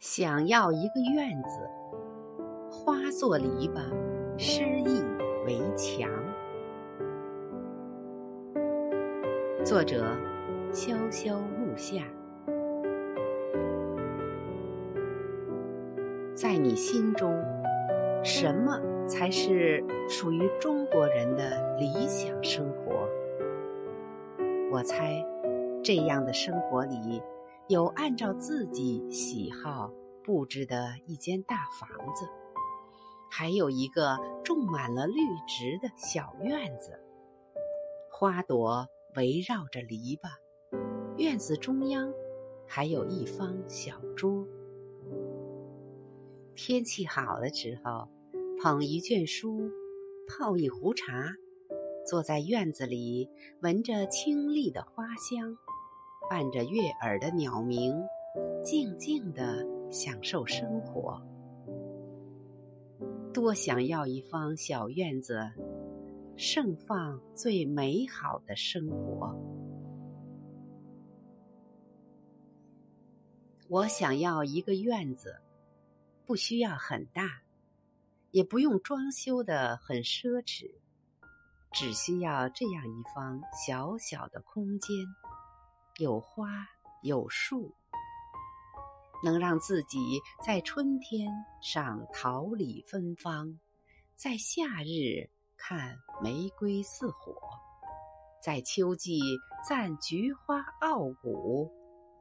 想要一个院子，花做篱笆，诗意为墙。作者：潇潇木下。在你心中，什么才是属于中国人的理想生活？我猜，这样的生活里。有按照自己喜好布置的一间大房子，还有一个种满了绿植的小院子，花朵围绕着篱笆，院子中央还有一方小桌。天气好的时候，捧一卷书，泡一壶茶，坐在院子里，闻着清丽的花香。伴着悦耳的鸟鸣，静静地享受生活。多想要一方小院子，盛放最美好的生活。我想要一个院子，不需要很大，也不用装修的很奢侈，只需要这样一方小小的空间。有花有树，能让自己在春天赏桃李芬芳，在夏日看玫瑰似火，在秋季赞菊花傲骨，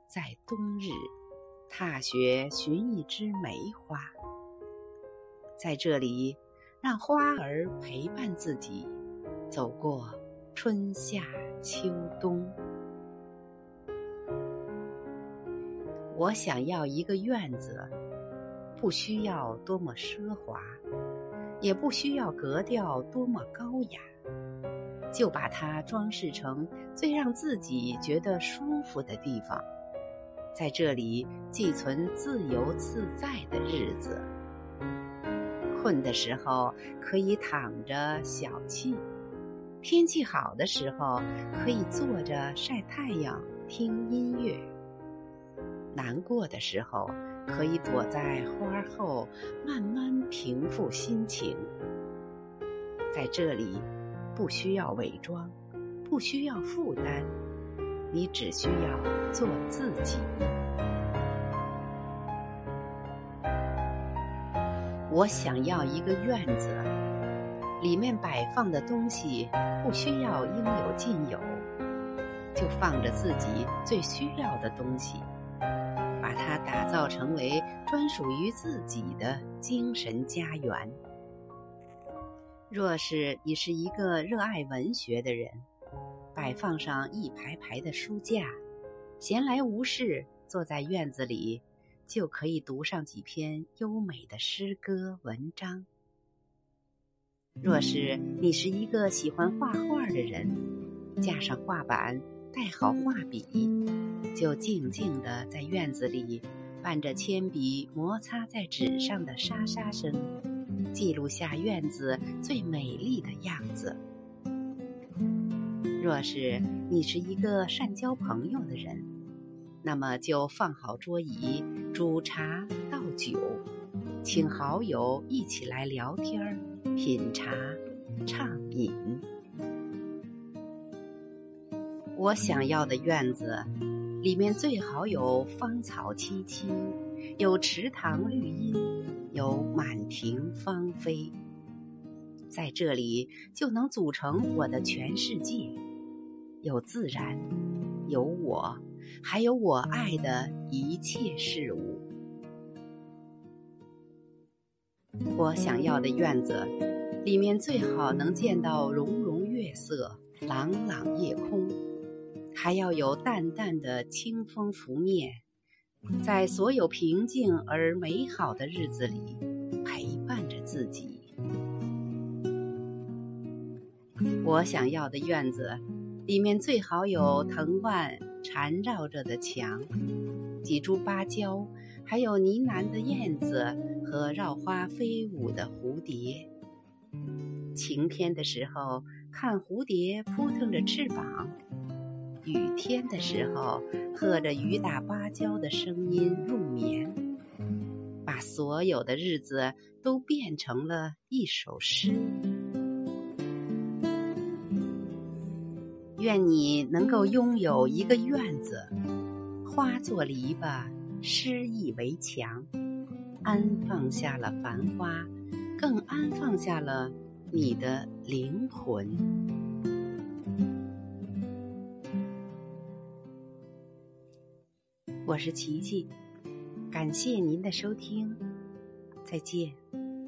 在冬日踏雪寻一枝梅花。在这里，让花儿陪伴自己，走过春夏秋冬。我想要一个院子，不需要多么奢华，也不需要格调多么高雅，就把它装饰成最让自己觉得舒服的地方，在这里寄存自由自在的日子。困的时候可以躺着小憩，天气好的时候可以坐着晒太阳听音乐。难过的时候，可以躲在花后，慢慢平复心情。在这里，不需要伪装，不需要负担，你只需要做自己。我想要一个院子，里面摆放的东西不需要应有尽有，就放着自己最需要的东西。把它打造成为专属于自己的精神家园。若是你是一个热爱文学的人，摆放上一排排的书架，闲来无事坐在院子里，就可以读上几篇优美的诗歌文章。若是你是一个喜欢画画的人，架上画板，带好画笔。就静静地在院子里，伴着铅笔摩擦在纸上的沙沙声，记录下院子最美丽的样子。若是你是一个善交朋友的人，那么就放好桌椅，煮茶倒酒，请好友一起来聊天、品茶、畅饮。我想要的院子。里面最好有芳草萋萋，有池塘绿荫，有满庭芳菲。在这里就能组成我的全世界，有自然，有我，还有我爱的一切事物。我想要的院子，里面最好能见到融融月色，朗朗夜空。还要有淡淡的清风拂面，在所有平静而美好的日子里陪伴着自己。我想要的院子，里面最好有藤蔓缠绕着的墙，几株芭蕉，还有呢喃的燕子和绕花飞舞的蝴蝶。晴天的时候，看蝴蝶扑腾着翅膀。雨天的时候，和着雨打芭蕉的声音入眠。把所有的日子都变成了一首诗。愿你能够拥有一个院子，花作篱笆，诗意为墙，安放下了繁花，更安放下了你的灵魂。我是琪琪，感谢您的收听，再见。